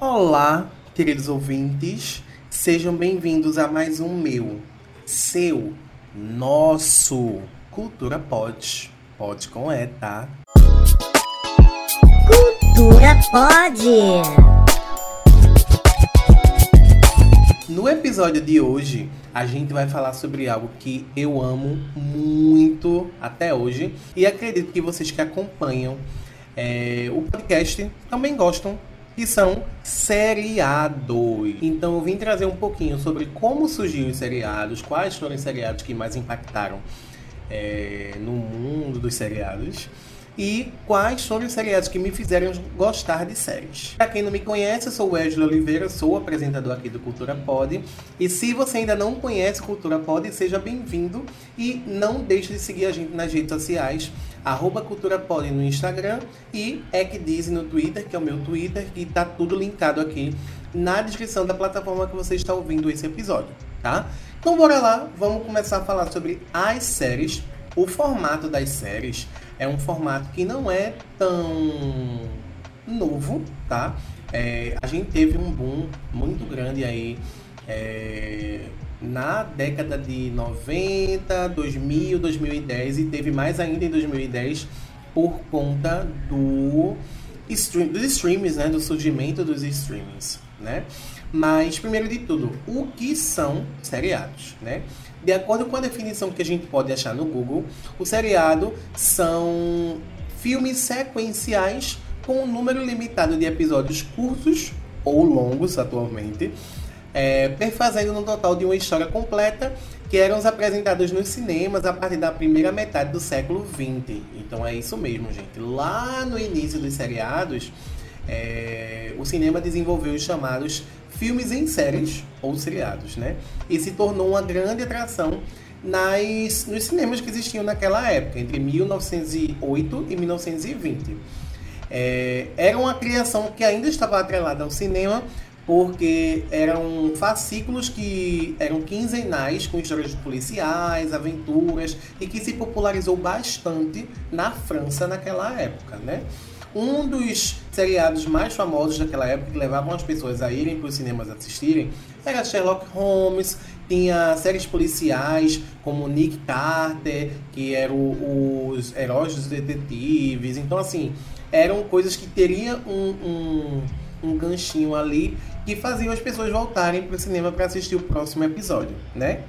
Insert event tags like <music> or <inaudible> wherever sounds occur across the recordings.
Olá, queridos ouvintes, sejam bem-vindos a mais um meu, seu, nosso Cultura Pode. Pode com E, tá? Cultura Pode. No episódio de hoje, a gente vai falar sobre algo que eu amo muito até hoje e acredito que vocês que acompanham é, o podcast também gostam que são seriados. Então eu vim trazer um pouquinho sobre como surgiram os seriados, quais foram os seriados que mais impactaram é, no mundo dos seriados e quais foram os seriados que me fizeram gostar de séries. Para quem não me conhece, eu sou Wesley Oliveira, sou apresentador aqui do Cultura Pod. E se você ainda não conhece Cultura Pod, seja bem-vindo e não deixe de seguir a gente nas redes sociais, arroba Cultura Pod no Instagram e Ecdiz no Twitter, que é o meu Twitter, que está tudo linkado aqui na descrição da plataforma que você está ouvindo esse episódio, tá? Então bora lá, vamos começar a falar sobre as séries, o formato das séries é um formato que não é tão novo, tá? É, a gente teve um boom muito grande aí é, na década de 90, 2000, 2010 e teve mais ainda em 2010 por conta do stream, dos streams, né? Do surgimento dos streamings, né? Mas, primeiro de tudo, o que são seriados, né? De acordo com a definição que a gente pode achar no Google, o seriado são filmes sequenciais com um número limitado de episódios curtos ou longos atualmente, é, perfazendo no total de uma história completa que eram apresentados nos cinemas a partir da primeira metade do século XX. Então é isso mesmo, gente. Lá no início dos seriados, é, o cinema desenvolveu os chamados filmes em séries ou seriados, né? E se tornou uma grande atração nas, nos cinemas que existiam naquela época, entre 1908 e 1920. É, era uma criação que ainda estava atrelada ao cinema, porque eram fascículos que eram quinzenais, com histórias policiais, aventuras, e que se popularizou bastante na França naquela época, né? Um dos seriados mais famosos daquela época que levavam as pessoas a irem para os cinemas assistirem era Sherlock Holmes, tinha séries policiais como Nick Carter, que eram os heróis dos detetives. Então, assim, eram coisas que teriam um, um, um ganchinho ali que faziam as pessoas voltarem para o cinema para assistir o próximo episódio, né?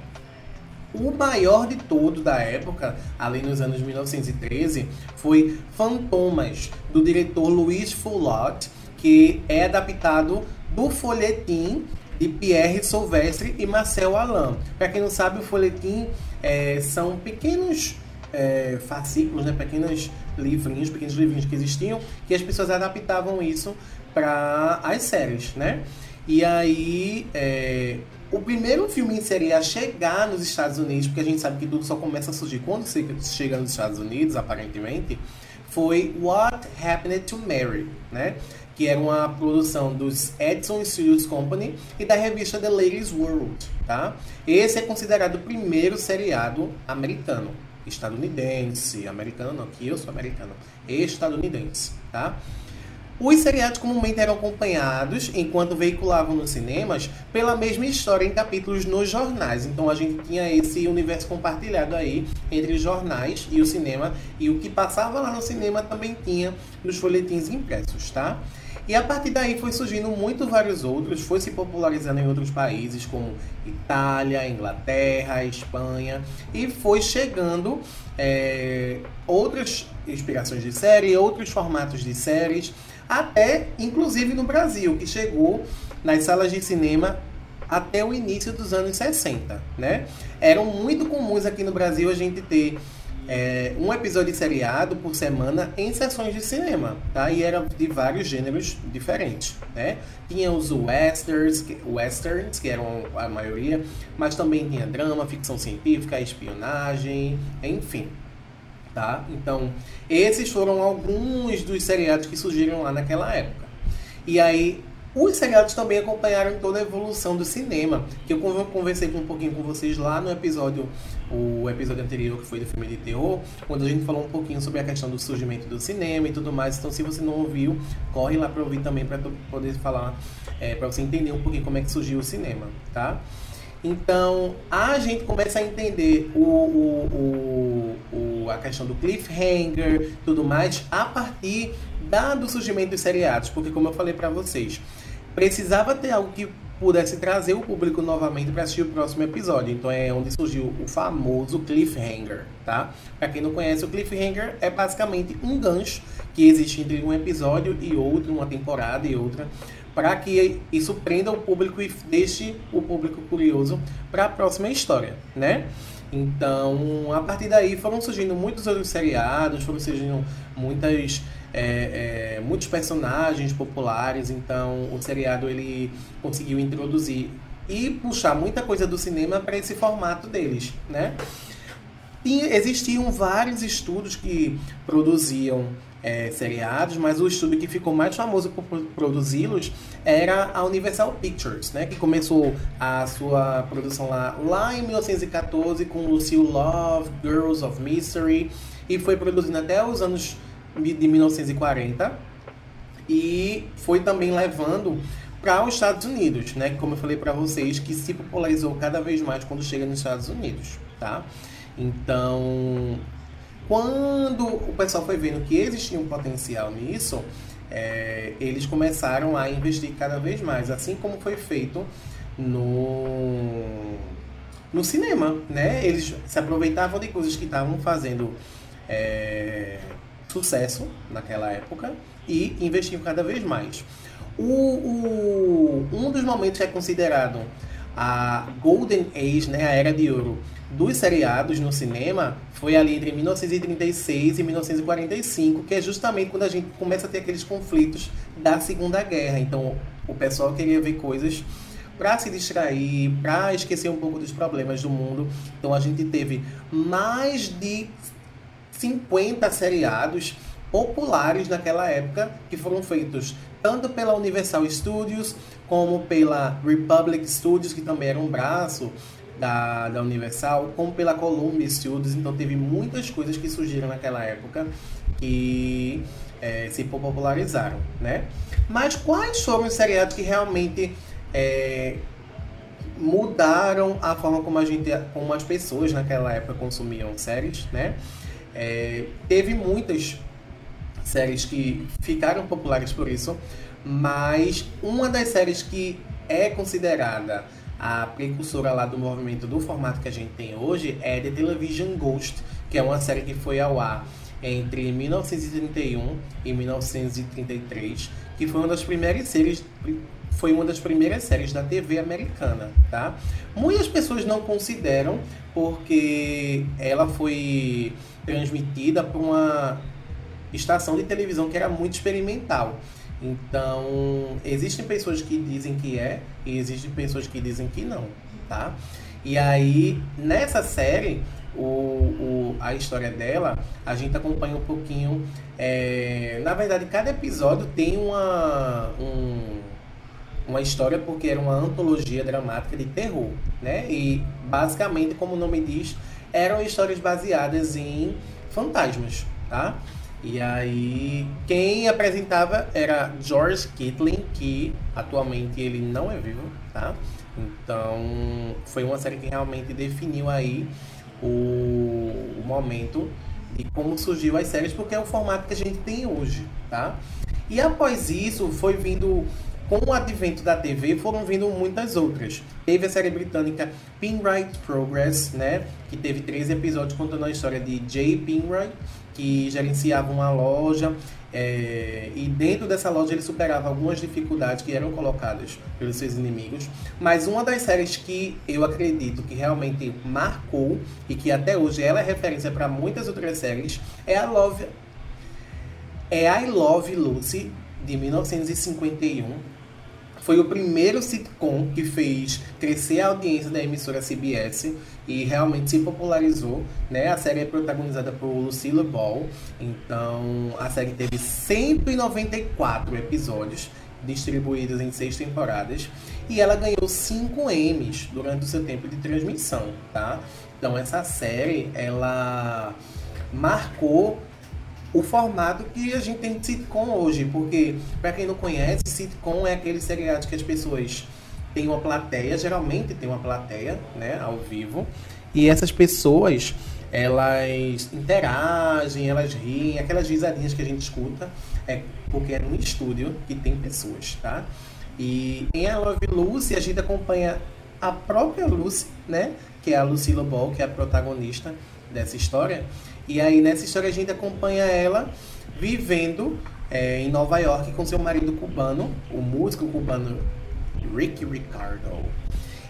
O maior de todos da época, ali nos anos 1913, foi Fantomas, do diretor Louis Foulot, que é adaptado do folhetim de Pierre Sauvestre e Marcel Alain. Para quem não sabe, o folhetim é, são pequenos é, fascículos, né, pequenos livrinhos, pequenos livrinhos que existiam, que as pessoas adaptavam isso para as séries, né? E aí, é, o primeiro filme série a chegar nos Estados Unidos, porque a gente sabe que tudo só começa a surgir quando você chega nos Estados Unidos, aparentemente, foi What Happened to Mary, né? Que era uma produção dos Edison Studios Company e da revista The Ladies World, tá? Esse é considerado o primeiro seriado americano, estadunidense, americano, que eu sou americano, estadunidense, tá? Os seriados comumente eram acompanhados, enquanto veiculavam nos cinemas, pela mesma história em capítulos nos jornais. Então a gente tinha esse universo compartilhado aí entre os jornais e o cinema, e o que passava lá no cinema também tinha nos folhetins impressos, tá? E a partir daí foi surgindo muito vários outros, foi se popularizando em outros países como Itália, Inglaterra, Espanha, e foi chegando é, outras inspirações de série, outros formatos de séries até inclusive no Brasil, que chegou nas salas de cinema até o início dos anos 60, né? Eram muito comuns aqui no Brasil a gente ter é, um episódio seriado por semana em sessões de cinema, tá? E era de vários gêneros diferentes, né? Tinha os westerns, westerns, que eram a maioria, mas também tinha drama, ficção científica, espionagem, enfim tá? Então, esses foram alguns dos seriados que surgiram lá naquela época. E aí, Os seriados também acompanharam toda a evolução do cinema, que eu conversei um pouquinho com vocês lá no episódio, o episódio anterior que foi do filme de terror, quando a gente falou um pouquinho sobre a questão do surgimento do cinema e tudo mais. Então, se você não ouviu, corre lá para ouvir também para poder falar, é, para você entender um pouquinho como é que surgiu o cinema, tá? Então, a gente começa a entender o, o, o, o, a questão do cliffhanger, tudo mais, a partir da, do surgimento dos seriados. Porque, como eu falei para vocês, precisava ter algo que pudesse trazer o público novamente para assistir o próximo episódio. Então é onde surgiu o famoso cliffhanger, tá? Para quem não conhece, o cliffhanger é basicamente um gancho que existe entre um episódio e outro, uma temporada e outra, para que isso prenda o público e deixe o público curioso para a próxima história, né? Então, a partir daí foram surgindo muitos outros seriados, foram surgindo muitas é, é, muitos personagens populares, então o seriado ele conseguiu introduzir e puxar muita coisa do cinema para esse formato deles, né? E existiam vários estudos que produziam é, seriados, mas o estúdio que ficou mais famoso por produzi-los era a Universal Pictures, né, que começou a sua produção lá, lá em 1914 com Lucille Love, Girls of Mystery, e foi produzindo até os anos de 1940 e foi também levando para os Estados Unidos, né? Como eu falei para vocês, que se popularizou cada vez mais quando chega nos Estados Unidos, tá? Então, quando o pessoal foi vendo que existia um potencial nisso, é, eles começaram a investir cada vez mais, assim como foi feito no, no cinema, né? Eles se aproveitavam de coisas que estavam fazendo é, sucesso naquela época e investiam cada vez mais. O, o, um dos momentos que é considerado a Golden Age, né, a era de ouro dos seriados no cinema, foi ali entre 1936 e 1945, que é justamente quando a gente começa a ter aqueles conflitos da Segunda Guerra. Então, o pessoal queria ver coisas para se distrair, para esquecer um pouco dos problemas do mundo. Então, a gente teve mais de 50 seriados populares naquela época que foram feitos tanto pela Universal Studios como pela Republic Studios, que também era um braço da, da Universal, como pela Columbia Studios. Então teve muitas coisas que surgiram naquela época que é, se popularizaram, né? Mas quais foram os seriados que realmente é, mudaram a forma como a gente, como as pessoas naquela época consumiam séries, né? É, teve muitas séries que ficaram populares por isso, mas uma das séries que é considerada a precursora lá do movimento do formato que a gente tem hoje é The Television Ghost, que é uma série que foi ao ar entre 1931 e 1933, que foi uma das primeiras séries foi uma das primeiras séries da TV americana, tá? Muitas pessoas não consideram porque ela foi transmitida por uma estação de televisão que era muito experimental. Então, existem pessoas que dizem que é e existem pessoas que dizem que não, tá? E aí, nessa série, o, o, a história dela, a gente acompanha um pouquinho. É, na verdade, cada episódio tem uma, um, uma história porque era uma antologia dramática de terror, né? E basicamente, como o nome diz, eram histórias baseadas em fantasmas, tá? E aí, quem apresentava era George Kitlin, que atualmente ele não é vivo, tá? Então, foi uma série que realmente definiu aí o, o momento de como surgiu as séries, porque é o formato que a gente tem hoje, tá? E após isso, foi vindo com o advento da TV, foram vindo muitas outras. Teve a série britânica Pinwright Progress, né? Que teve três episódios contando a história de Jay Pinwright, que gerenciava uma loja. É, e dentro dessa loja ele superava algumas dificuldades que eram colocadas pelos seus inimigos. Mas uma das séries que eu acredito que realmente marcou e que até hoje ela é referência para muitas outras séries é a Love é I Love Lucy de 1951 foi o primeiro sitcom que fez crescer a audiência da emissora CBS e realmente se popularizou, né? A série é protagonizada por Lucille Ball, então a série teve 194 episódios distribuídas em seis temporadas. E ela ganhou cinco Emmys durante o seu tempo de transmissão, tá? Então essa série, ela marcou o formato que a gente tem de sitcom hoje, porque para quem não conhece, sitcom é aquele seriado que as pessoas têm uma plateia, geralmente tem uma plateia, né, ao vivo, e essas pessoas elas interagem, elas riem, aquelas risadinhas que a gente escuta, é porque é num estúdio que tem pessoas, tá? E em I Love Lucy a gente acompanha a própria Lucy, né? Que é a Lucila Ball, que é a protagonista dessa história. E aí nessa história a gente acompanha ela vivendo é, em Nova York com seu marido cubano, o músico cubano Ricky Ricardo.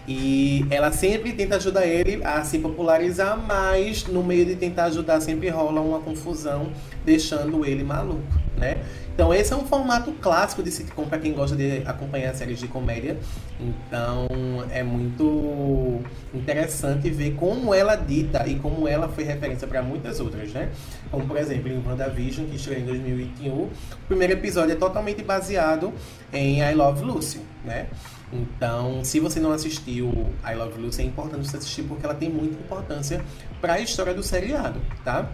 E ela sempre tenta ajudar ele a se popularizar, mas no meio de tentar ajudar sempre rola uma confusão, deixando ele maluco, né? Então esse é um formato clássico de sitcom para quem gosta de acompanhar séries de comédia. Então é muito interessante ver como ela dita e como ela foi referência para muitas outras, né? Como por exemplo em WandaVision, que estreou em 2021, o primeiro episódio é totalmente baseado em I Love Lucy, né? Então, se você não assistiu I Love Lucy, é importante você assistir porque ela tem muita importância para a história do seriado, tá?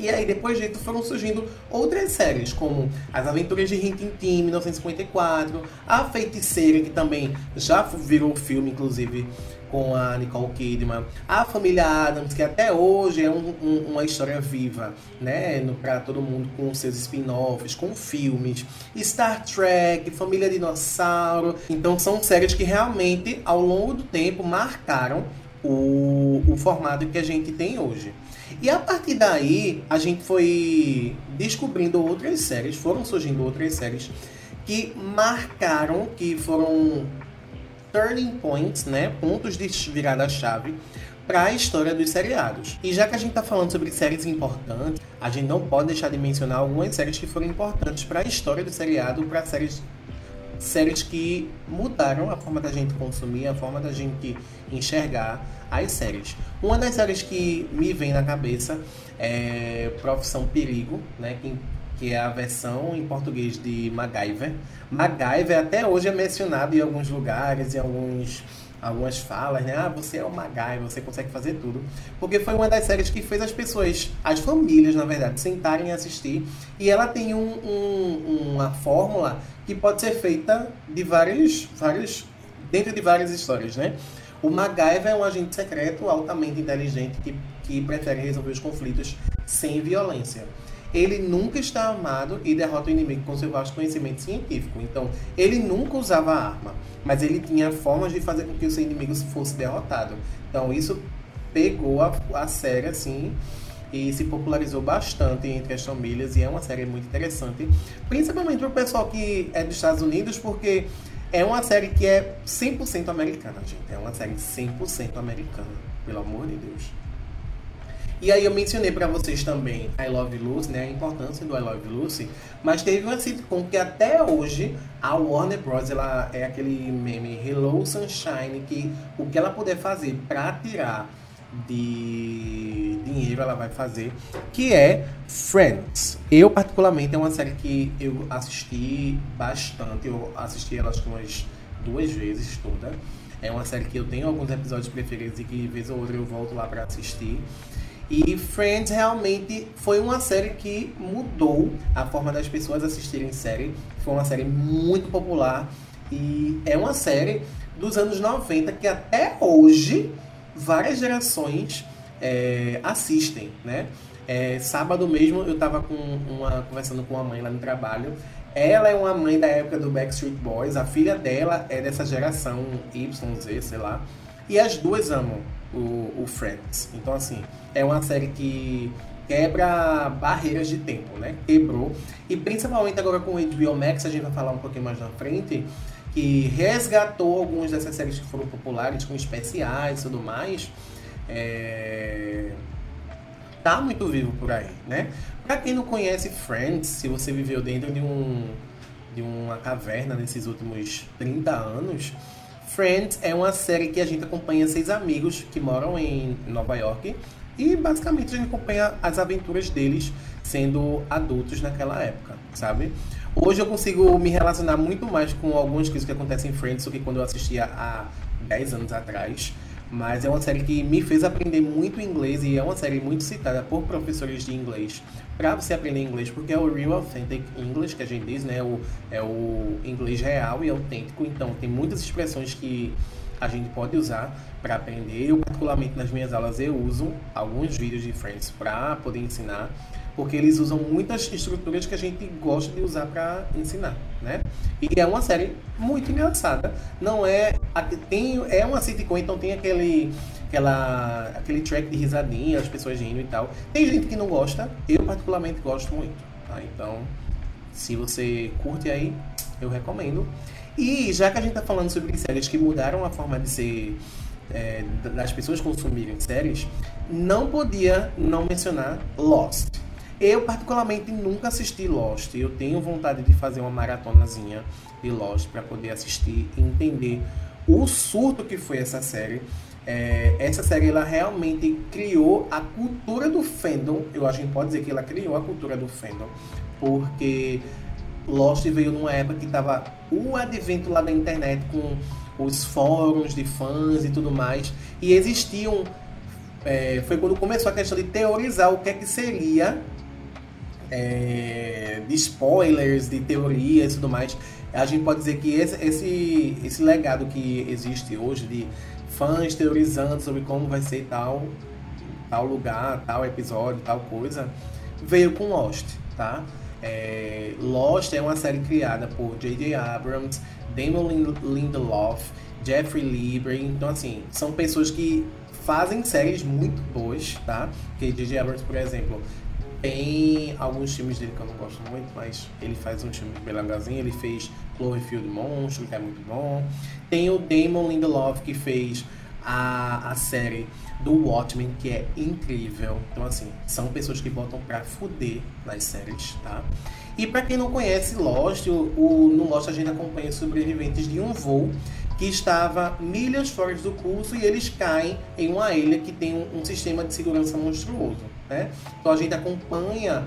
E aí, depois disso, foram surgindo outras séries, como As Aventuras de Rintintin, 1954, A Feiticeira, que também já virou filme, inclusive, com a Nicole Kidman, a família Adams, que até hoje é um, um, uma história viva, né, para todo mundo com seus spin-offs, com filmes, Star Trek, Família Dinossauro. Então são séries que realmente ao longo do tempo marcaram o, o formato que a gente tem hoje. E a partir daí, a gente foi descobrindo outras séries, foram surgindo outras séries que marcaram, que foram turning points, né, pontos de virada-chave para a história dos seriados. E já que a gente está falando sobre séries importantes, a gente não pode deixar de mencionar algumas séries que foram importantes para a história do seriado, para séries séries que mudaram a forma da gente consumir, a forma da gente enxergar as séries. Uma das séries que me vem na cabeça é Profissão Perigo, né, que que é a versão em português de MacGyver. MacGyver até hoje é mencionado em alguns lugares, em alguns, algumas falas, né? Ah, você é o MacGyver, você consegue fazer tudo. Porque foi uma das séries que fez as pessoas, as famílias, na verdade, sentarem e assistir. E ela tem um, um, uma fórmula que pode ser feita de vários, vários, dentro de várias histórias, né? O MacGyver é um agente secreto altamente inteligente que, que prefere resolver os conflitos sem violência ele nunca está armado e derrota o inimigo com seu vasto conhecimento científico. Então, ele nunca usava arma, mas ele tinha formas de fazer com que o seu inimigo fosse derrotado. Então, isso pegou a, a série assim e se popularizou bastante entre as famílias e é uma série muito interessante, principalmente para o pessoal que é dos Estados Unidos, porque é uma série que é 100% americana, gente. É uma série 100% americana, pelo amor de Deus. E aí eu mencionei para vocês também I Love Lucy, né, a importância do I Love Lucy, mas teve uma sitcom que até hoje a Warner Bros. ela é aquele meme Hello Sunshine que o que ela puder fazer para tirar de dinheiro ela vai fazer, que é Friends. Eu particularmente é uma série que eu assisti bastante, eu assisti ela acho que umas duas vezes toda. É uma série que eu tenho alguns episódios preferidos e que vez ou outra eu volto lá para assistir. E Friends realmente foi uma série que mudou a forma das pessoas assistirem série. Foi uma série muito popular e é uma série dos anos 90 que até hoje várias gerações é, assistem, né? É, sábado mesmo eu estava com uma, conversando com uma mãe lá no trabalho. Ela é uma mãe da época do Backstreet Boys, a filha dela é dessa geração Y, Z, sei lá. E as duas amam o, o Friends. Então, assim, é uma série que quebra barreiras de tempo, né? Quebrou. E principalmente agora com o HBO Max, a gente vai falar um pouquinho mais na frente, que resgatou algumas dessas séries que foram populares, com especiais e tudo mais. É... Tá muito vivo por aí, né? Pra quem não conhece Friends, se você viveu dentro de um de uma caverna nesses últimos 30 anos, Friends é uma série que a gente acompanha seis amigos que moram em Nova York e basicamente a gente acompanha as aventuras deles sendo adultos naquela época, sabe? Hoje eu consigo me relacionar muito mais com algumas coisas que acontecem em Friends do que quando eu assistia há 10 anos atrás. Mas é uma série que me fez aprender muito inglês e é uma série muito citada por professores de inglês para você aprender inglês, porque é o Real Authentic English que a gente diz, né? O, é o inglês real e autêntico. Então, tem muitas expressões que a gente pode usar para aprender. Eu, particularmente, nas minhas aulas, eu uso alguns vídeos de Friends para poder ensinar porque eles usam muitas estruturas que a gente gosta de usar para ensinar, né? E é uma série muito engraçada. Não é tem é uma sitcom, então tem aquele aquela aquele track de risadinha, as pessoas rindo e tal. Tem gente que não gosta, eu particularmente gosto muito, tá? Então, se você curte aí, eu recomendo. E já que a gente tá falando sobre séries que mudaram a forma de ser é, das pessoas consumirem séries, não podia não mencionar Lost. Eu, particularmente, nunca assisti Lost. Eu tenho vontade de fazer uma maratonazinha de Lost para poder assistir e entender o surto que foi essa série. É, essa série ela realmente criou a cultura do fandom. Eu acho que pode dizer que ela criou a cultura do fandom, porque Lost veio numa época que estava o advento lá da internet com os fóruns de fãs e tudo mais, e existiam. É, foi quando começou a questão de teorizar o que é que seria é, de spoilers, de teorias e tudo mais, a gente pode dizer que esse, esse, esse legado que existe hoje de fãs teorizando sobre como vai ser tal, tal lugar, tal episódio, tal coisa, veio com Lost, tá? É, Lost é uma série criada por J.J. Abrams, Damon Lindelof, Jeffrey Lieber, então assim, são pessoas que fazem séries muito boas, tá? Que J.J. Abrams, por exemplo, tem alguns filmes dele que eu não gosto muito, mas ele faz um filme bem legalzinho. Ele fez Cloverfield Monstro, que é muito bom. Tem o Damon Lindelof, que fez a, a série do Watchmen, que é incrível. Então, assim, são pessoas que botam pra fuder nas séries, tá? E para quem não conhece Lost, o, o, no Lost a gente acompanha sobreviventes de um voo que estava milhas fora do curso e eles caem em uma ilha que tem um, um sistema de segurança monstruoso. Né? Então a gente acompanha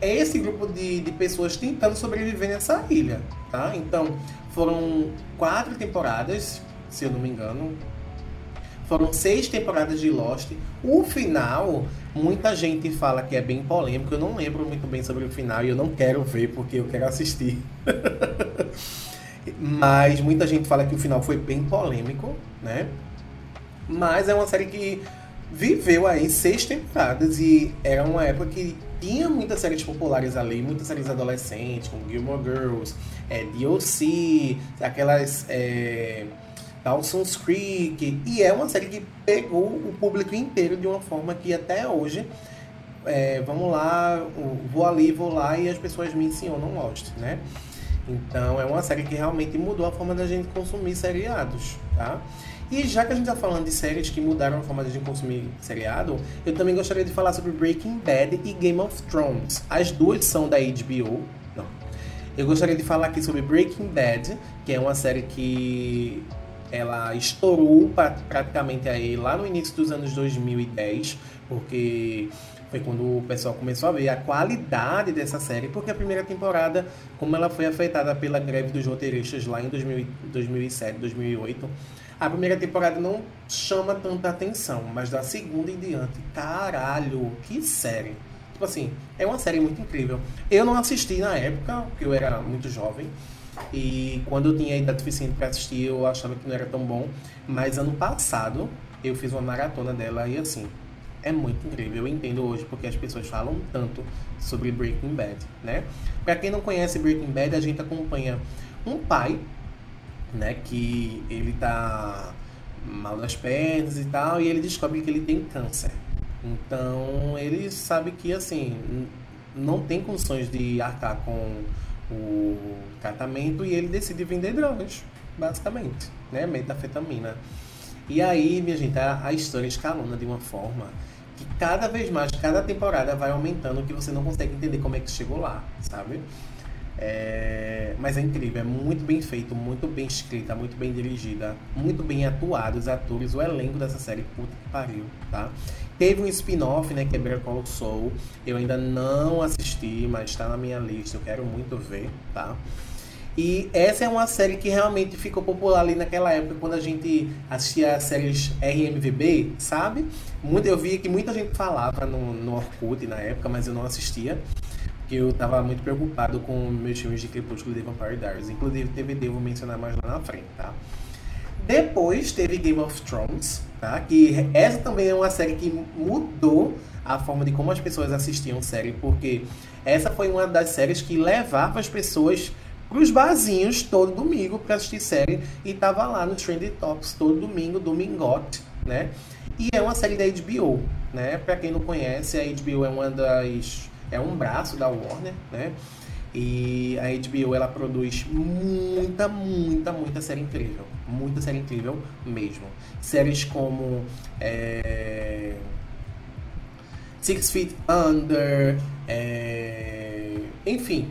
esse grupo de, de pessoas tentando sobreviver nessa ilha. Tá? Então foram quatro temporadas, se eu não me engano. Foram seis temporadas de Lost. O final, muita gente fala que é bem polêmico. Eu não lembro muito bem sobre o final e eu não quero ver porque eu quero assistir. <laughs> Mas muita gente fala que o final foi bem polêmico, né? Mas é uma série que viveu aí seis temporadas e era uma época que tinha muitas séries populares ali, muitas séries adolescentes, como Gilmore Girls, é, DOC, aquelas é, Dawson's Creek, e é uma série que pegou o público inteiro de uma forma que até hoje, é, vamos lá, vou ali, vou lá e as pessoas me ensinam Lost, né? Então é uma série que realmente mudou a forma da gente consumir seriados, tá? E já que a gente está falando de séries que mudaram a forma de a gente consumir seriado, eu também gostaria de falar sobre Breaking Bad e Game of Thrones. As duas são da HBO. Eu gostaria de falar aqui sobre Breaking Bad, que é uma série que ela estourou praticamente aí lá no início dos anos 2010, porque foi quando o pessoal começou a ver a qualidade dessa série, porque a primeira temporada, como ela foi afetada pela greve dos roteiristas lá em 2000, 2007, 2008, a primeira temporada não chama tanta atenção, mas da segunda em diante, caralho, que série. Tipo assim, é uma série muito incrível. Eu não assisti na época, porque eu era muito jovem. E quando eu tinha idade suficiente para assistir, eu achava que não era tão bom. Mas ano passado, eu fiz uma maratona dela e assim, é muito incrível. Eu entendo hoje porque as pessoas falam tanto sobre Breaking Bad, né? Para quem não conhece Breaking Bad, a gente acompanha um pai né? Que ele tá mal das pernas e tal, e ele descobre que ele tem câncer. Então ele sabe que assim não tem condições de arcar com o tratamento e ele decide vender drogas, basicamente, né? Metafetamina. E aí, minha gente, a, a história escalona de uma forma que cada vez mais, cada temporada vai aumentando que você não consegue entender como é que chegou lá, sabe? É, mas é incrível, é muito bem feito, muito bem escrita, muito bem dirigida, muito bem atuado, os atores, o elenco dessa série, puta que pariu, tá? Teve um spin-off, né, que é Better Call Saul, eu ainda não assisti, mas está na minha lista, eu quero muito ver, tá? E essa é uma série que realmente ficou popular ali naquela época, quando a gente assistia as séries RMVB, sabe? Muito, eu via que muita gente falava no, no Orkut na época, mas eu não assistia que eu tava muito preocupado com meus filmes de Crepúsculo e The Vampire Diaries. Inclusive, DVD eu vou mencionar mais lá na frente, tá? Depois teve Game of Thrones, tá? Que essa também é uma série que mudou a forma de como as pessoas assistiam série, porque essa foi uma das séries que levava as pessoas pros barzinhos todo domingo para assistir série e tava lá no Trending Tops todo domingo, domingote, né? E é uma série da HBO, né? Para quem não conhece, a HBO é uma das é um braço da Warner, né? E a HBO ela produz muita, muita, muita série incrível. Muita série incrível mesmo. Séries como é... Six Feet Under, é... enfim,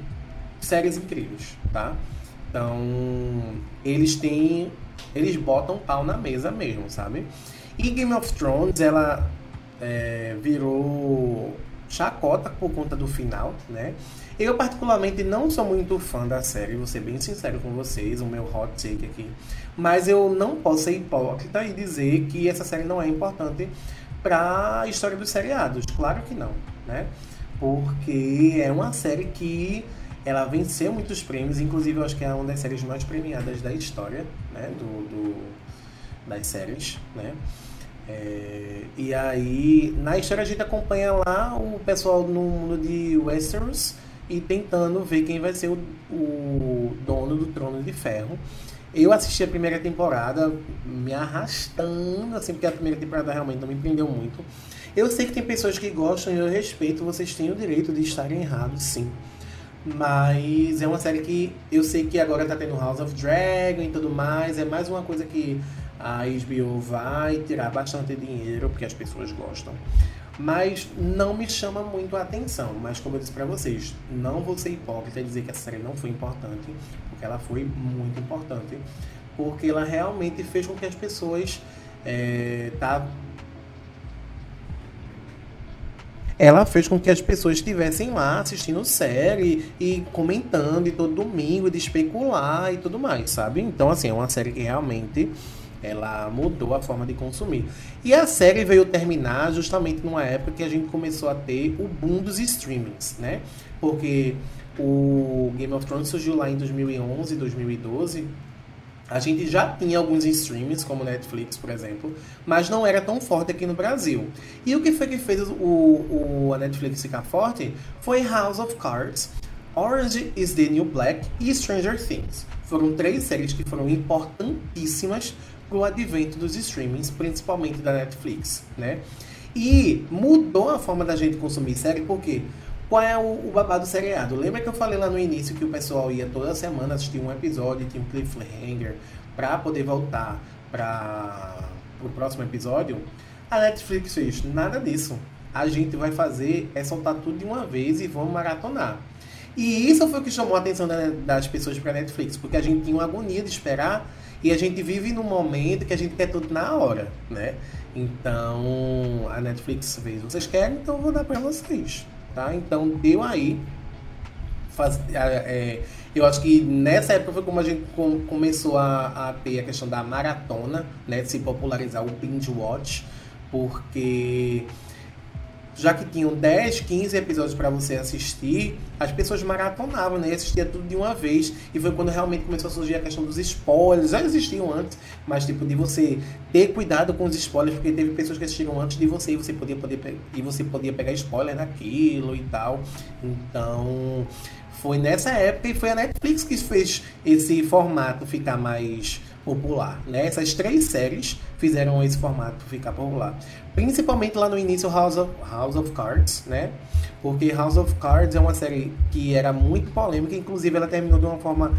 séries incríveis, tá? Então, eles têm. Eles botam pau na mesa mesmo, sabe? E Game of Thrones, ela é, virou chacota por conta do final, né? Eu, particularmente, não sou muito fã da série, vou ser bem sincero com vocês, o meu hot take aqui. Mas eu não posso ser hipócrita e dizer que essa série não é importante para a história dos seriados. Claro que não, né? Porque é uma série que ela venceu muitos prêmios, inclusive eu acho que é uma das séries mais premiadas da história, né? Do, do das séries, né? É, e aí, na história a gente acompanha lá o pessoal no mundo de Westeros e tentando ver quem vai ser o, o dono do Trono de Ferro. Eu assisti a primeira temporada me arrastando, assim, porque a primeira temporada realmente não me prendeu muito. Eu sei que tem pessoas que gostam e eu respeito, vocês têm o direito de estarem errados, sim. Mas é uma série que eu sei que agora tá tendo House of Dragon e tudo mais. É mais uma coisa que a HBO vai tirar bastante dinheiro, porque as pessoas gostam. Mas não me chama muito a atenção. Mas como eu disse para vocês, não vou ser hipócrita e dizer que essa série não foi importante, porque ela foi muito importante. Porque ela realmente fez com que as pessoas é, tá, ela fez com que as pessoas estivessem lá assistindo série e comentando e todo domingo, de especular e tudo mais, sabe? Então, assim, é uma série que realmente ela mudou a forma de consumir. E a série veio terminar justamente numa época que a gente começou a ter o boom dos streamings, né? Porque o Game of Thrones surgiu lá em 2011, 2012. A gente já tinha alguns streams, como Netflix, por exemplo, mas não era tão forte aqui no Brasil. E o que foi que fez o, o a Netflix ficar forte foi House of Cards, Orange is the New Black e Stranger Things. Foram três séries que foram importantíssimas para o advento dos streamings, principalmente da Netflix, né? E mudou a forma da gente consumir série, porque qual é o, o babado seriado? Lembra que eu falei lá no início que o pessoal ia toda semana assistir um episódio, tinha um cliffhanger, para poder voltar para o próximo episódio? A Netflix fez nada disso. A gente vai fazer é soltar tudo de uma vez e vamos maratonar. E isso foi o que chamou a atenção das pessoas para Netflix, porque a gente tinha uma agonia de esperar e a gente vive num momento que a gente quer tudo na hora, né? Então, a Netflix fez, vocês querem, então eu vou dar para vocês, tá? Então, deu aí. Faz, é, eu acho que nessa época foi como a gente com, começou a, a, ter a questão da maratona, né? De se popularizar o binge watch, porque já que tinham 10, 15 episódios para você assistir, as pessoas maratonavam, né? E assistia tudo de uma vez. E foi quando realmente começou a surgir a questão dos spoilers. Já existiam antes, mas tipo, de você ter cuidado com os spoilers, porque teve pessoas que assistiram antes de você e você podia, poder, e você podia pegar spoiler naquilo e tal. Então, foi nessa época e foi a Netflix que fez esse formato ficar mais popular, né? Essas três séries fizeram esse formato ficar popular. Principalmente lá no início House of, House of Cards, né? Porque House of Cards é uma série que era muito polêmica, inclusive ela terminou de uma forma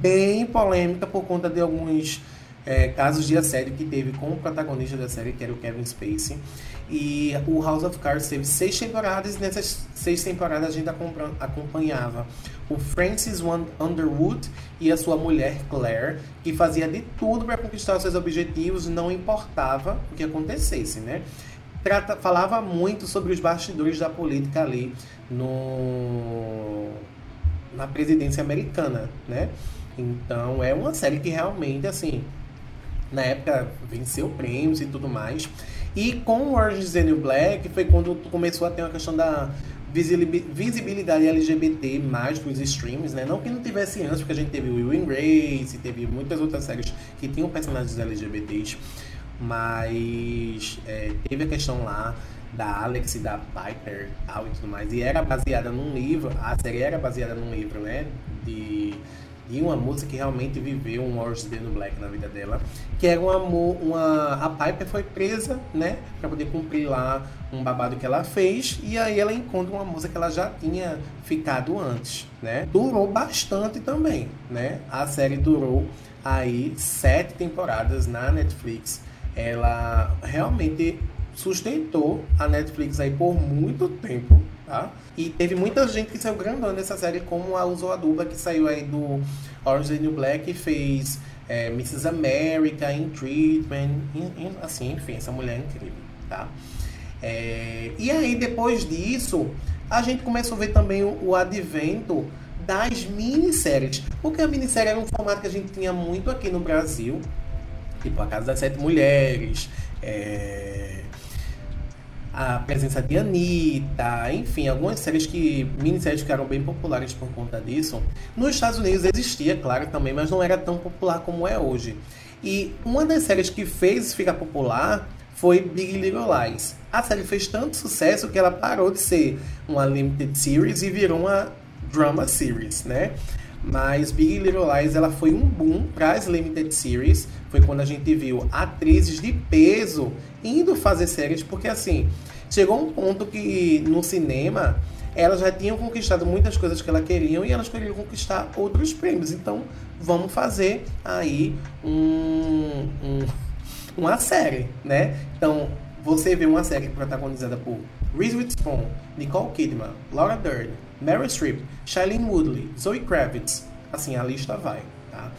bem polêmica por conta de alguns é, casos de assédio que teve com o protagonista da série, que era o Kevin Spacey. E o House of Cards teve seis temporadas, e nessas seis temporadas a gente acompanhava o Francis Underwood e a sua mulher Claire, que fazia de tudo para conquistar seus objetivos, não importava o que acontecesse, né? Trata, falava muito sobre os bastidores da política ali no, na presidência americana, né? Então é uma série que realmente, assim, na época venceu prêmios e tudo mais. E com Orange is the New Black foi quando começou a ter uma questão da visibilidade LGBT mais para os streams, né? Não que não tivesse antes, porque a gente teve Will and Grace, teve muitas outras séries que tinham personagens LGBTs, mas é, teve a questão lá da Alex e da Piper tal, e tudo mais, e era baseada num livro, a série era baseada num livro, né? De e uma moça que realmente viveu um Orange the New Black na vida dela, que era uma, uma a Piper foi presa, né, para poder cumprir lá um babado que ela fez, e aí ela encontra uma moça que ela já tinha ficado antes, né? Durou bastante também, né? A série durou aí sete temporadas na Netflix. Ela realmente sustentou a Netflix aí por muito tempo, tá? E teve muita gente que saiu grandando nessa série, como a Uso Aduba, que saiu aí do Orange is the New Black e fez é, Mrs. America, In Treatment, in, in, assim, enfim, essa mulher é incrível, tá? É, e aí, depois disso, a gente começou a ver também o, o advento das minisséries. Porque a minissérie era um formato que a gente tinha muito aqui no Brasil, tipo A Casa das Sete Mulheres, é, a presença de Anitta, enfim, algumas séries que. minisséries que eram bem populares por conta disso. Nos Estados Unidos existia, claro, também, mas não era tão popular como é hoje. E uma das séries que fez ficar popular foi Big Little Lies. A série fez tanto sucesso que ela parou de ser uma limited series e virou uma drama series, né? Mas Big Little Lies ela foi um boom para as limited series. Foi quando a gente viu atrizes de peso indo fazer séries, porque assim, chegou um ponto que no cinema elas já tinham conquistado muitas coisas que elas queriam e elas queriam conquistar outros prêmios. Então, vamos fazer aí um, um, <laughs> uma série, né? Então, você vê uma série protagonizada por Reese Witherspoon, Nicole Kidman, Laura Dern, Meryl Streep, Shailene Woodley, Zoe Kravitz. Assim, a lista vai, tá?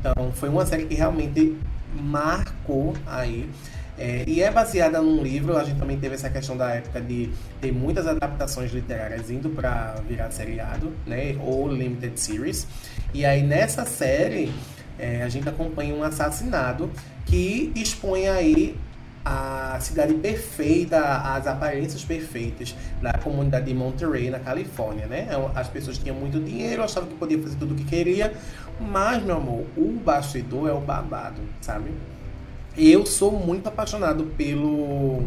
Então, foi uma série que realmente marcou aí é, e é baseada num livro, a gente também teve essa questão da época de ter muitas adaptações literárias indo para virar seriado, né, ou limited series. E aí nessa série é, a gente acompanha um assassinado que expõe aí a cidade perfeita, as aparências perfeitas da comunidade de Monterey, na Califórnia, né? É as pessoas tinham muito dinheiro, achavam que podia fazer tudo o que queria, mas, meu amor, o bastidor é o babado, sabe? Eu sou muito apaixonado pelo.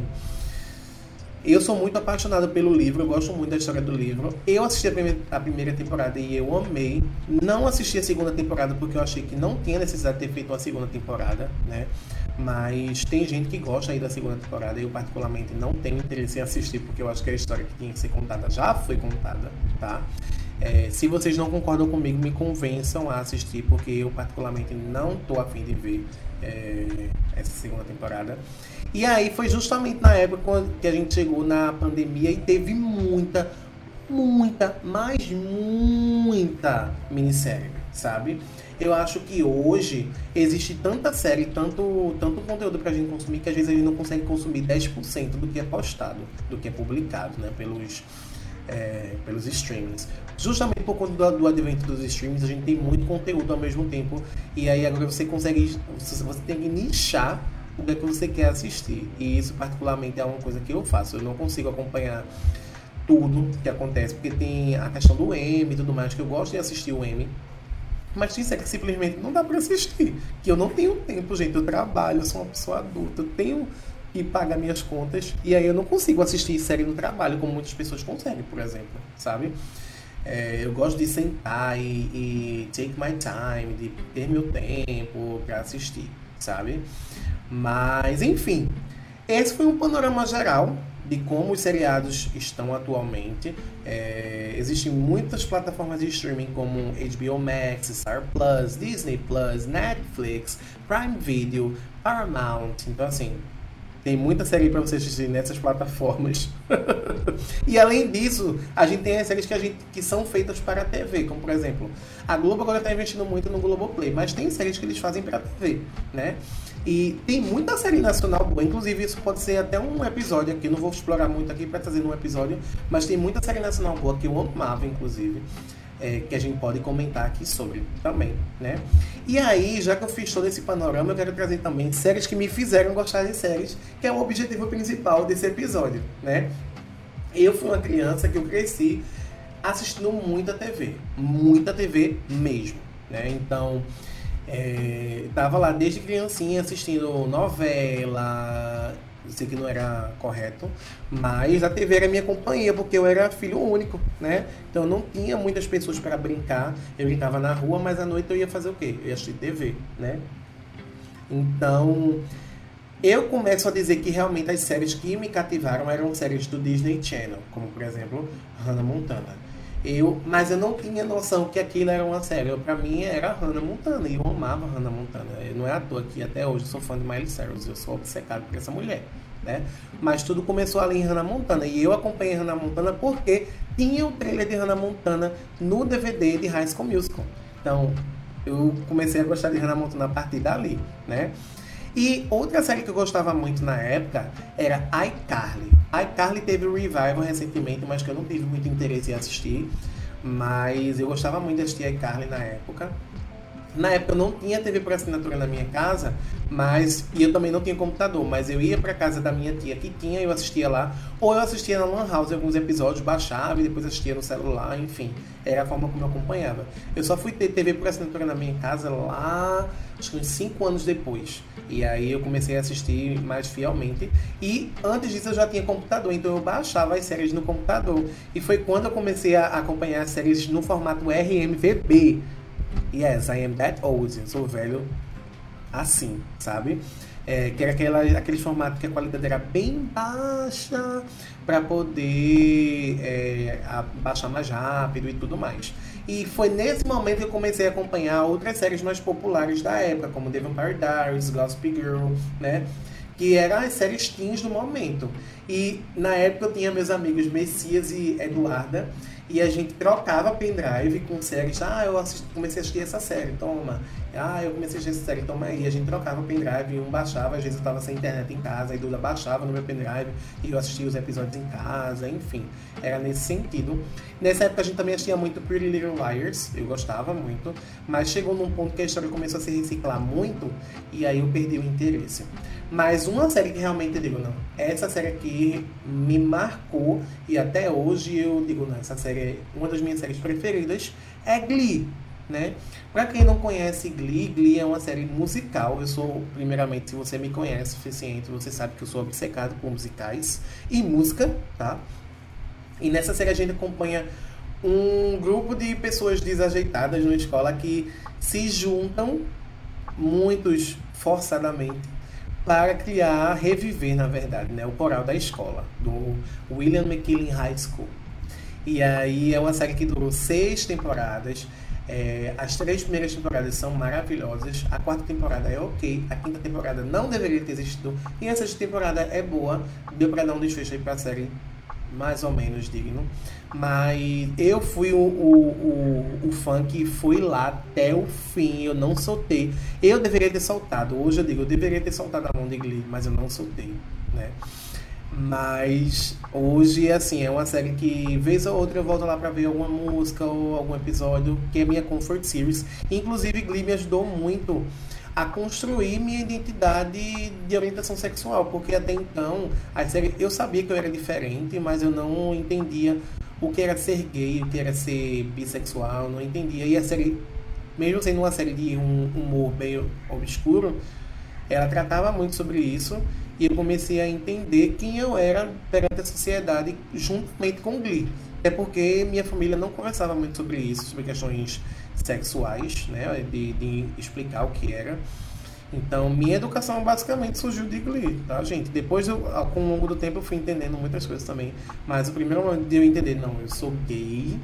Eu sou muito apaixonado pelo livro, eu gosto muito da história do livro. Eu assisti a primeira, a primeira, temporada e eu amei. Não assisti a segunda temporada porque eu achei que não tinha necessidade de ter feito uma segunda temporada, né? Mas tem gente que gosta aí da segunda temporada. Eu, particularmente, não tenho interesse em assistir porque eu acho que a história que tinha que ser contada já foi contada, tá? É, se vocês não concordam comigo, me convençam a assistir, porque eu particularmente não tô afim de ver é, essa segunda temporada. E aí foi justamente na época que a gente chegou na pandemia e teve muita, muita, mas muita minissérie, sabe? Eu acho que hoje existe tanta série, tanto, tanto conteúdo pra gente consumir, que às vezes a gente não consegue consumir 10% do que é postado, do que é publicado, né? Pelos, é, pelos streamings. Justamente por conta do, do advento dos streams, a gente tem muito conteúdo ao mesmo tempo. E aí agora você consegue. Você tem que nichar o que, é que você quer assistir. E isso particularmente é uma coisa que eu faço. Eu não consigo acompanhar tudo que acontece, porque tem a questão do M e tudo mais, que eu gosto de assistir o M. Mas tem série que simplesmente não dá para assistir. Que eu não tenho tempo, gente. Eu trabalho, eu sou uma pessoa adulta, eu tenho que pagar minhas contas. E aí eu não consigo assistir série no trabalho, como muitas pessoas conseguem, por exemplo, sabe? É, eu gosto de sentar e, e, take my time, de ter meu tempo para assistir, sabe? Mas, enfim, esse foi um panorama geral de como os seriados estão atualmente. É, existem muitas plataformas de streaming como HBO Max, Star Plus, Disney Plus, Netflix, Prime Video, Paramount. Então, assim, tem muita série para você assistir nessas plataformas. <laughs> e além disso, a gente tem as séries que, a gente, que são feitas para a TV, como por exemplo, a Globo agora está investindo muito no Globoplay, mas tem séries que eles fazem para a TV, né? E tem muita série nacional boa, inclusive isso pode ser até um episódio aqui, não vou explorar muito aqui para trazer num episódio, mas tem muita série nacional boa que eu amava, inclusive. É, que a gente pode comentar aqui sobre também, né? E aí, já que eu fiz todo esse panorama, eu quero trazer também séries que me fizeram gostar de séries, que é o objetivo principal desse episódio, né? Eu fui uma criança que eu cresci assistindo muita TV, muita TV mesmo, né? Então, é, tava lá desde criancinha assistindo novela, sei que não era correto, mas a TV era minha companhia, porque eu era filho único, né? Então eu não tinha muitas pessoas para brincar. Eu brincava na rua, mas à noite eu ia fazer o quê? Eu ia assistir TV, né? Então, eu começo a dizer que realmente as séries que me cativaram eram séries do Disney Channel, como por exemplo, Hannah Montana. Eu, mas eu não tinha noção que aquilo era uma série. Para mim era Hannah Montana e eu amava Hannah Montana. Eu não é à toa que até hoje eu sou fã de Miley Cyrus, eu sou obcecado por essa mulher, né? Mas tudo começou ali em Hannah Montana e eu acompanhei Hannah Montana porque tinha o trailer de Hannah Montana no DVD de High School Musical. Então, eu comecei a gostar de Hannah Montana a partir dali, né? E outra série que eu gostava muito na época era iCarly. iCarly teve um revival recentemente, mas que eu não tive muito interesse em assistir. Mas eu gostava muito de assistir iCarly na época. Na época eu não tinha TV por assinatura na minha casa, mas e eu também não tinha computador, mas eu ia para casa da minha tia que tinha, eu assistia lá, ou eu assistia na Lan House alguns episódios, baixava e depois assistia no celular, enfim, era a forma como eu acompanhava. Eu só fui ter TV por assinatura na minha casa lá, acho que uns 5 anos depois. E aí eu comecei a assistir mais fielmente. E antes disso eu já tinha computador, então eu baixava as séries no computador. E foi quando eu comecei a acompanhar as séries no formato RMVB Yes, I am that old. Eu sou velho assim, sabe? É, que era aquela, aquele formato que a qualidade era bem baixa para poder é, baixar mais rápido e tudo mais. E foi nesse momento que eu comecei a acompanhar outras séries mais populares da época, como The Vampire Diaries, Gossip Girl, né? Que eram as séries teens do momento. E na época eu tinha meus amigos Messias e Eduarda, e a gente trocava pendrive com séries. Ah, eu assisti, comecei a assistir essa série, toma. Ah, eu comecei a assistir essa série, toma aí. A gente trocava pendrive, um baixava, às vezes eu estava sem internet em casa, e Duda baixava no meu pendrive e eu assistia os episódios em casa, enfim. Era nesse sentido. Nessa época a gente também assistia muito Pretty Little Liars, eu gostava muito, mas chegou num ponto que a história começou a se reciclar muito e aí eu perdi o interesse. Mas uma série que realmente eu digo, não, essa série aqui me marcou e até hoje eu digo, não, essa série é uma das minhas séries preferidas, é Glee, né? Pra quem não conhece Glee, Glee é uma série musical. Eu sou, primeiramente, se você me conhece o suficiente, você sabe que eu sou obcecado por musicais e música, tá? E nessa série a gente acompanha um grupo de pessoas desajeitadas na escola que se juntam, muitos forçadamente, para criar, reviver, na verdade, né, o coral da escola, do William McKinley High School. E aí é uma série que durou seis temporadas. É, as três primeiras temporadas são maravilhosas. A quarta temporada é ok. A quinta temporada não deveria ter existido. E essa temporada é boa. Deu para dar um desfecho aí pra série mais ou menos digno. Mas eu fui o, o, o, o fã que foi lá até o fim. Eu não soltei. Eu deveria ter soltado. Hoje eu digo, eu deveria ter soltado a mão de Glee, mas eu não soltei, né? Mas hoje, assim, é uma série que, vez ou outra, eu volto lá pra ver alguma música ou algum episódio, que é minha comfort series. Inclusive, Glee me ajudou muito a construir minha identidade de orientação sexual, porque até então série, eu sabia que eu era diferente, mas eu não entendia o que era ser gay, o que era ser bissexual, não entendia. E a série, mesmo sendo uma série de um humor meio obscuro, ela tratava muito sobre isso e eu comecei a entender quem eu era perante a sociedade juntamente com o Glee. É porque minha família não conversava muito sobre isso, sobre questões sexuais, né, de, de explicar o que era. Então, minha educação basicamente surgiu de Glee, tá, gente? Depois, eu, com o longo do tempo, eu fui entendendo muitas coisas também. Mas o primeiro momento de eu entender, não, eu sou gay,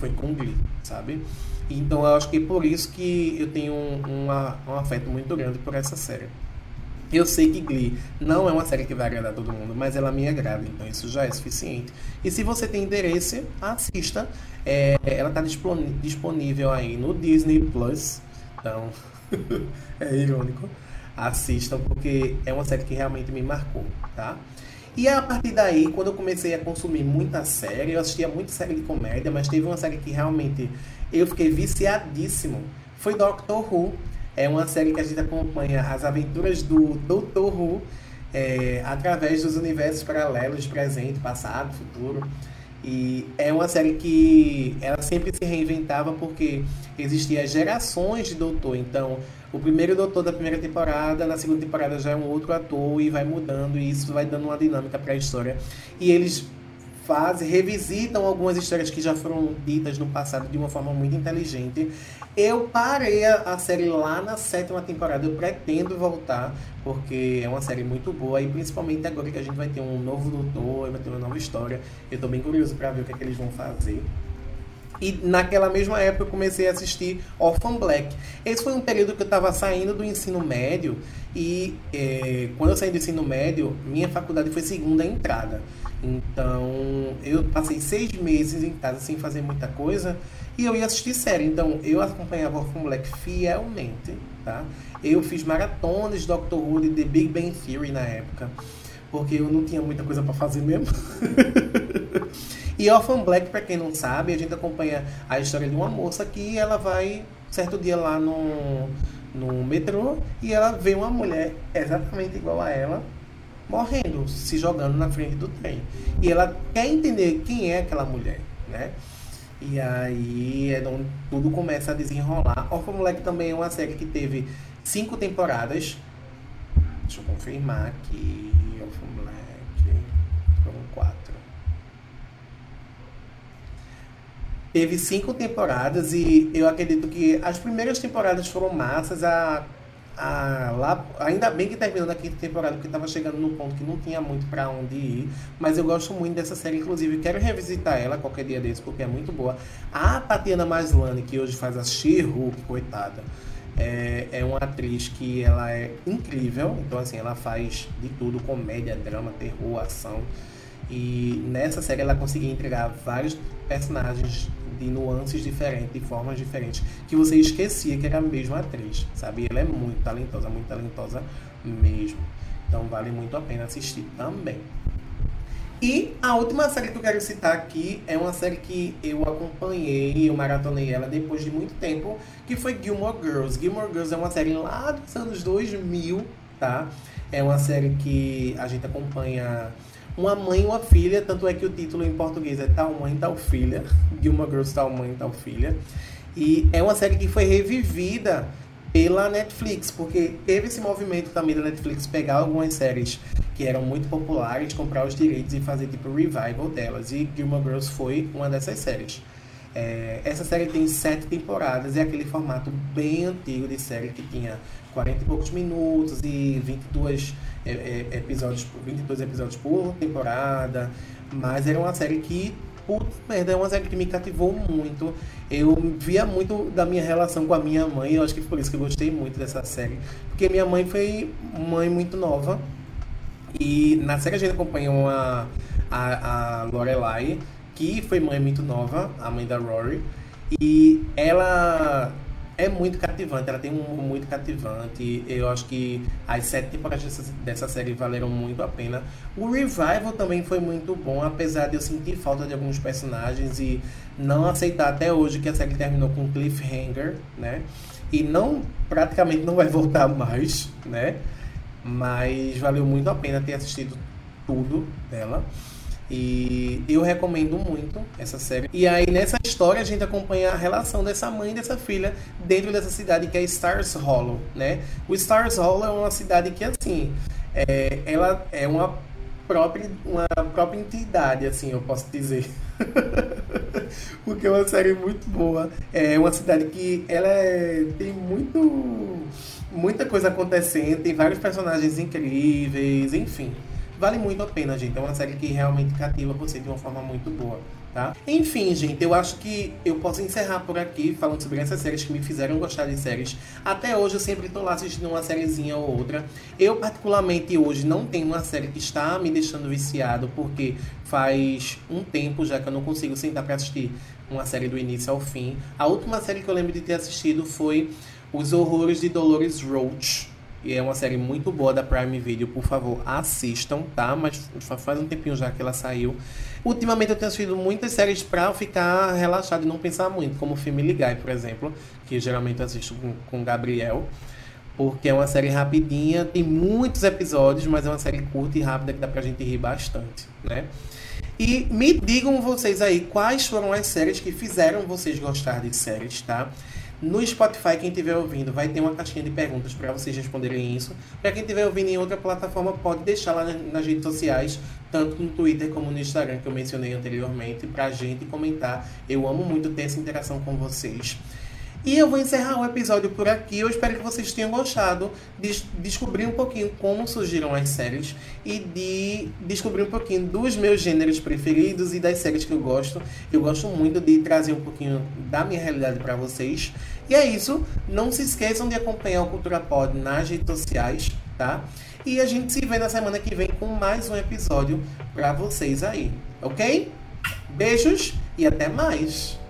foi com Glee, sabe? Então, eu acho que é por isso que eu tenho um, um, um afeto muito grande por essa série. Eu sei que Glee não é uma série que vai agradar todo mundo, mas ela me agrada, então isso já é suficiente. E se você tem interesse, assista. É, ela está disponível aí no Disney Plus. Então, <laughs> é irônico. Assistam, porque é uma série que realmente me marcou, tá? E a partir daí, quando eu comecei a consumir muita série, eu assistia muita série de comédia, mas teve uma série que realmente eu fiquei viciadíssimo. Foi Doctor Who. É uma série que a gente acompanha as aventuras do Doutor Who é, através dos universos paralelos, presente, passado, futuro. E é uma série que ela sempre se reinventava porque existiam gerações de doutor. Então, o primeiro doutor da primeira temporada, na segunda temporada já é um outro ator e vai mudando e isso vai dando uma dinâmica para a história. E eles fazem, revisitam algumas histórias que já foram ditas no passado de uma forma muito inteligente. Eu parei a, a, série lá na sétima temporada, eu pretendo voltar, porque é uma série muito boa, e principalmente agora que a gente vai ter um novo doutor, vai ter uma nova história. Eu tô bem curioso para ver o que, é que eles vão fazer. E naquela mesma época eu comecei a assistir Orphan Black. Esse foi um período que eu estava saindo do ensino médio e é, quando eu saí do ensino médio, minha faculdade foi segunda entrada. Então, eu passei seis meses em casa sem fazer muita coisa e eu ia assistir série. Então, eu acompanhava Orphan Black fielmente, tá? Eu fiz maratonas de Doctor Who e The Big Bang Theory na época, porque eu não tinha muita coisa para fazer mesmo. <laughs> e Orphan Black, para quem não sabe, a gente acompanha a história de uma moça que ela vai certo dia lá no, no metrô e ela vê uma mulher exatamente igual a ela morrendo, se jogando na frente do trem. E ela quer entender quem é aquela mulher, né? E aí é onde tudo começa a desenrolar. Orphan Moleque também é uma série que teve cinco temporadas. Deixa eu confirmar aqui. Orphan Black. Foram quatro. Teve cinco temporadas e eu acredito que as primeiras temporadas foram massas. A lá, ainda bem que terminou na quinta temporada, porque estava chegando no ponto que não tinha muito para onde ir. Mas eu gosto muito dessa série, inclusive quero revisitar ela qualquer dia desse, porque é muito boa. A Tatiana Maslany, que hoje faz a She-Hulk, coitada, é, é uma atriz que ela é incrível. Então, assim, ela faz de tudo: comédia, drama, terror, ação. E nessa série ela conseguia entregar vários personagens de nuances diferentes, de formas diferentes, que você esquecia que era a mesma atriz, sabe? Ela é muito talentosa, muito talentosa mesmo. Então vale muito a pena assistir também. E a última série que eu quero citar aqui é uma série que eu acompanhei, eu maratonei ela depois de muito tempo, que foi Gilmore Girls. Gilmore Girls é uma série lá dos anos 2000, tá? É uma série que a gente acompanha uma mãe e uma filha, tanto é que o título em português é Tal Mãe, Tal Filha, Gilmore Girls, Tal Mãe, Tal Filha. E é uma série que foi revivida pela Netflix, porque teve esse movimento também da Netflix pegar algumas séries que eram muito populares, comprar os direitos e fazer tipo revival delas. E Gilmore Girls foi uma dessas séries. É, essa série tem sete temporadas, é aquele formato bem antigo de série que tinha 40 e poucos minutos e 22 é, é, episódios, 22 episódios por temporada. Mas era uma série que, puta merda, é uma série que me cativou muito. Eu via muito da minha relação com a minha mãe, eu acho que por isso que eu gostei muito dessa série. Porque minha mãe foi mãe muito nova. E na série a gente acompanhou a, a, a Lorelai que foi mãe muito nova, a mãe da Rory, e ela é muito cativante, ela tem um humor muito cativante. Eu acho que as sete temporadas dessa, série valeram muito a pena. O revival também foi muito bom, apesar de eu sentir falta de alguns personagens e não aceitar até hoje que a série terminou com cliffhanger, né? E não praticamente não vai <laughs> voltar mais, né? Mas valeu muito a pena ter assistido tudo dela. E eu recomendo muito essa série. E aí, nessa história, a gente acompanha a relação dessa mãe e dessa filha dentro dessa cidade que é Stars Hollow, né? O Stars Hollow é uma cidade que, assim, é, ela é uma própria, uma própria entidade, assim, eu posso dizer. <laughs> porque é uma série muito boa. É uma cidade que ela é, tem muito muita coisa acontecendo, tem vários personagens incríveis, enfim. Vale muito a pena, gente. É uma série que realmente cativa você de uma forma muito boa. Tá? Enfim, gente, eu acho que eu posso encerrar por aqui falando sobre essas séries que me fizeram gostar de séries. Até hoje eu sempre estou lá assistindo uma sériezinha ou outra. Eu, particularmente, hoje não tenho uma série que está me deixando viciado, porque faz um tempo já que eu não consigo sentar para assistir uma série do início ao fim. A última série que eu lembro de ter assistido foi Os Horrores de Dolores Roach e é uma série muito boa da Prime Video, por favor, assistam, tá? Mas faz um tempinho já que ela saiu. Ultimamente eu tenho assistido muitas séries pra ficar relaxado e não pensar muito, como o Family Guy, por exemplo, que geralmente eu assisto com, com Gabriel. Porque é uma série rapidinha, tem muitos episódios, mas é uma série curta e rápida que dá pra gente rir bastante, né? E me digam vocês aí quais foram as séries que fizeram vocês gostar de séries, tá? No Spotify, quem estiver ouvindo, vai ter uma caixinha de perguntas para vocês responderem isso. Para quem estiver ouvindo em outra plataforma, pode deixar lá nas redes sociais, tanto no Twitter como no Instagram, que eu mencionei anteriormente, para a gente comentar. Eu amo muito ter essa interação com vocês. E eu vou encerrar o episódio por aqui. Eu espero que vocês tenham gostado de descobrir um pouquinho como surgiram as séries e de descobrir um pouquinho dos meus gêneros preferidos e das séries que eu gosto. Eu gosto muito de trazer um pouquinho da minha realidade para vocês. E é isso. Não se esqueçam de acompanhar o Cultura Pod nas redes sociais, tá? E a gente se vê na semana que vem com mais um episódio para vocês aí, ok? Beijos e até mais!